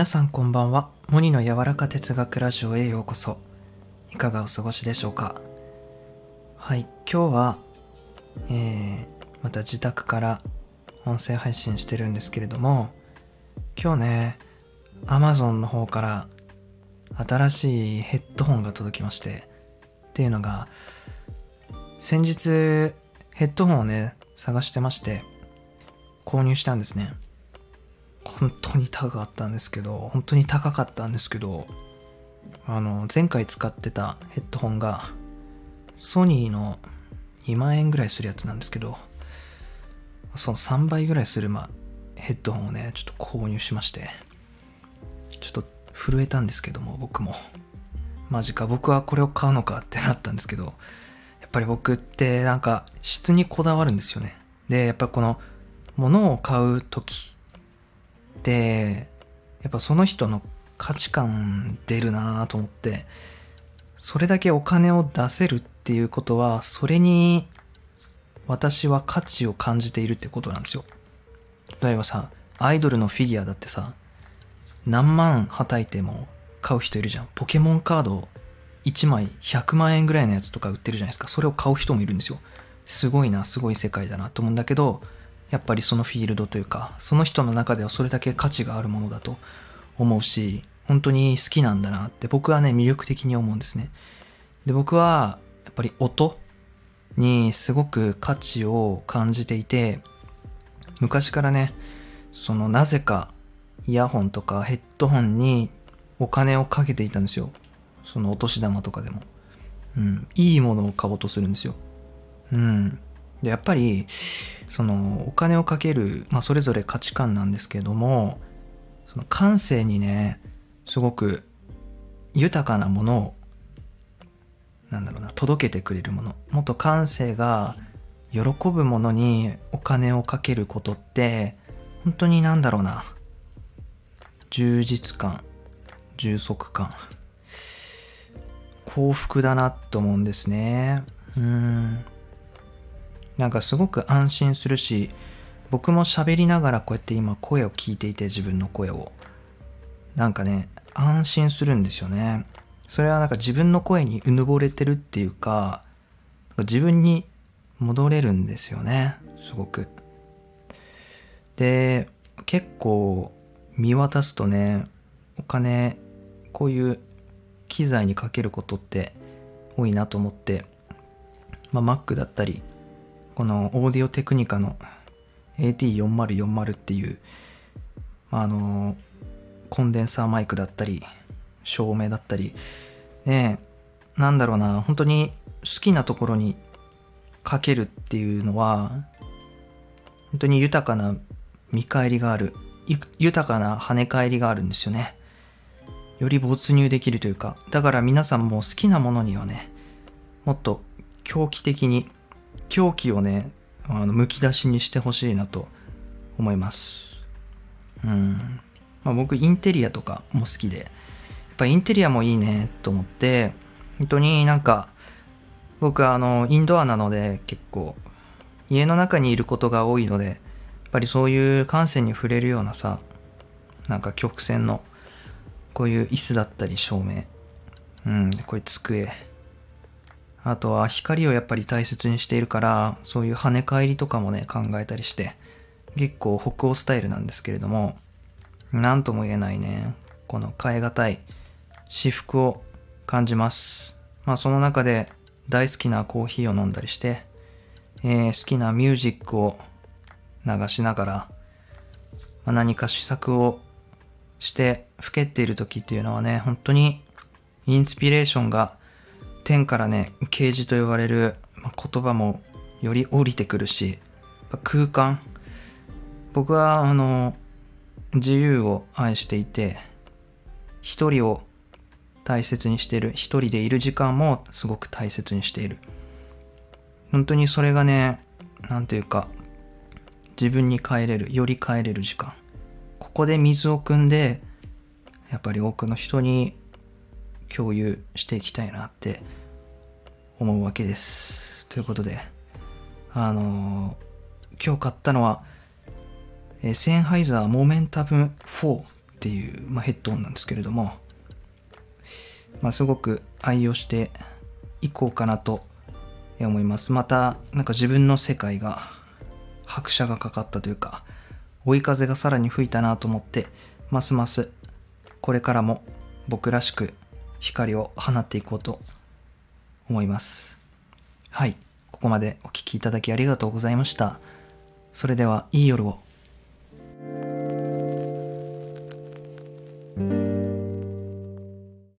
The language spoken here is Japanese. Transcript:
皆さんこんばんは。モニの柔らか哲学ラジオへようこそ。いかがお過ごしでしょうか？はい、今日は、えー、また自宅から音声配信してるんですけれども、今日ね、Amazon の方から新しいヘッドホンが届きまして、っていうのが、先日ヘッドホンをね、探してまして、購入したんですね。本当に高かったんですけど、本当に高かったんですけど、あの、前回使ってたヘッドホンが、ソニーの2万円ぐらいするやつなんですけど、その3倍ぐらいする、ま、ヘッドホンをね、ちょっと購入しまして、ちょっと震えたんですけども、僕も。マジか、僕はこれを買うのかってなったんですけど、やっぱり僕ってなんか質にこだわるんですよね。で、やっぱこの物を買う時ってやっぱその人の価値観出るなと思ってそれだけお金を出せるっていうことはそれに私は価値を感じているってことなんですよ。例えばさアイドルのフィギュアだってさ何万はたいても買う人いるじゃん。ポケモンカード1枚100万円ぐらいのやつとか売ってるじゃないですか。それを買う人もいるんですよ。すごいなすごい世界だなと思うんだけどやっぱりそのフィールドというか、その人の中ではそれだけ価値があるものだと思うし、本当に好きなんだなって僕はね、魅力的に思うんですね。で、僕はやっぱり音にすごく価値を感じていて、昔からね、そのなぜかイヤホンとかヘッドホンにお金をかけていたんですよ。そのお年玉とかでも。うん。いいものを買おうとするんですよ。うん。で、やっぱり、そのお金をかける、まあ、それぞれ価値観なんですけども、その感性にね、すごく豊かなものを、なんだろうな、届けてくれるもの。もっと感性が喜ぶものにお金をかけることって、本当になんだろうな、充実感、充足感、幸福だなと思うんですね。うん。なんかすごく安心するし僕も喋りながらこうやって今声を聞いていて自分の声を。なんかね安心するんですよね。それはなんか自分の声にうぬぼれてるっていうか自分に戻れるんですよね。すごく。で結構見渡すとねお金こういう機材にかけることって多いなと思ってまあ Mac だったりこのオーディオテクニカの AT4040 っていう、まあの、コンデンサーマイクだったり、照明だったり、ねなんだろうな、本当に好きなところにかけるっていうのは、本当に豊かな見返りがある、豊かな跳ね返りがあるんですよね。より没入できるというか、だから皆さんも好きなものにはね、もっと狂気的に狂気をね、あの、むき出しにしてほしいなと思います。うん。まあ、僕、インテリアとかも好きで、やっぱインテリアもいいねと思って、本当になんか、僕はあの、インドアなので結構、家の中にいることが多いので、やっぱりそういう感性に触れるようなさ、なんか曲線の、こういう椅子だったり照明、うん、こういう机、あとは光をやっぱり大切にしているから、そういう跳ね返りとかもね、考えたりして、結構北欧スタイルなんですけれども、なんとも言えないね、この変え難い私服を感じます。まあその中で大好きなコーヒーを飲んだりして、えー、好きなミュージックを流しながら、まあ、何か試作をして老けている時っていうのはね、本当にインスピレーションが天からね、啓示と言われる言葉もより降りてくるし、空間。僕は、あの、自由を愛していて、一人を大切にしている。一人でいる時間もすごく大切にしている。本当にそれがね、なんていうか、自分に帰れる、より帰れる時間。ここで水を汲んで、やっぱり多くの人に共有していきたいなって思うわけです。ということで、あのー、今日買ったのは、えセンハイザーモメンタム4っっていう、まあ、ヘッドホンなんですけれども、まあ、すごく愛用していこうかなと思いますまたなんか自分の世界が拍車がかかったというか追い風がさらに吹いたなと思ってますますこれからも僕らしく光を放っていこうと思います。はい。ここまでお聴きいただきありがとうございました。それではいい夜を。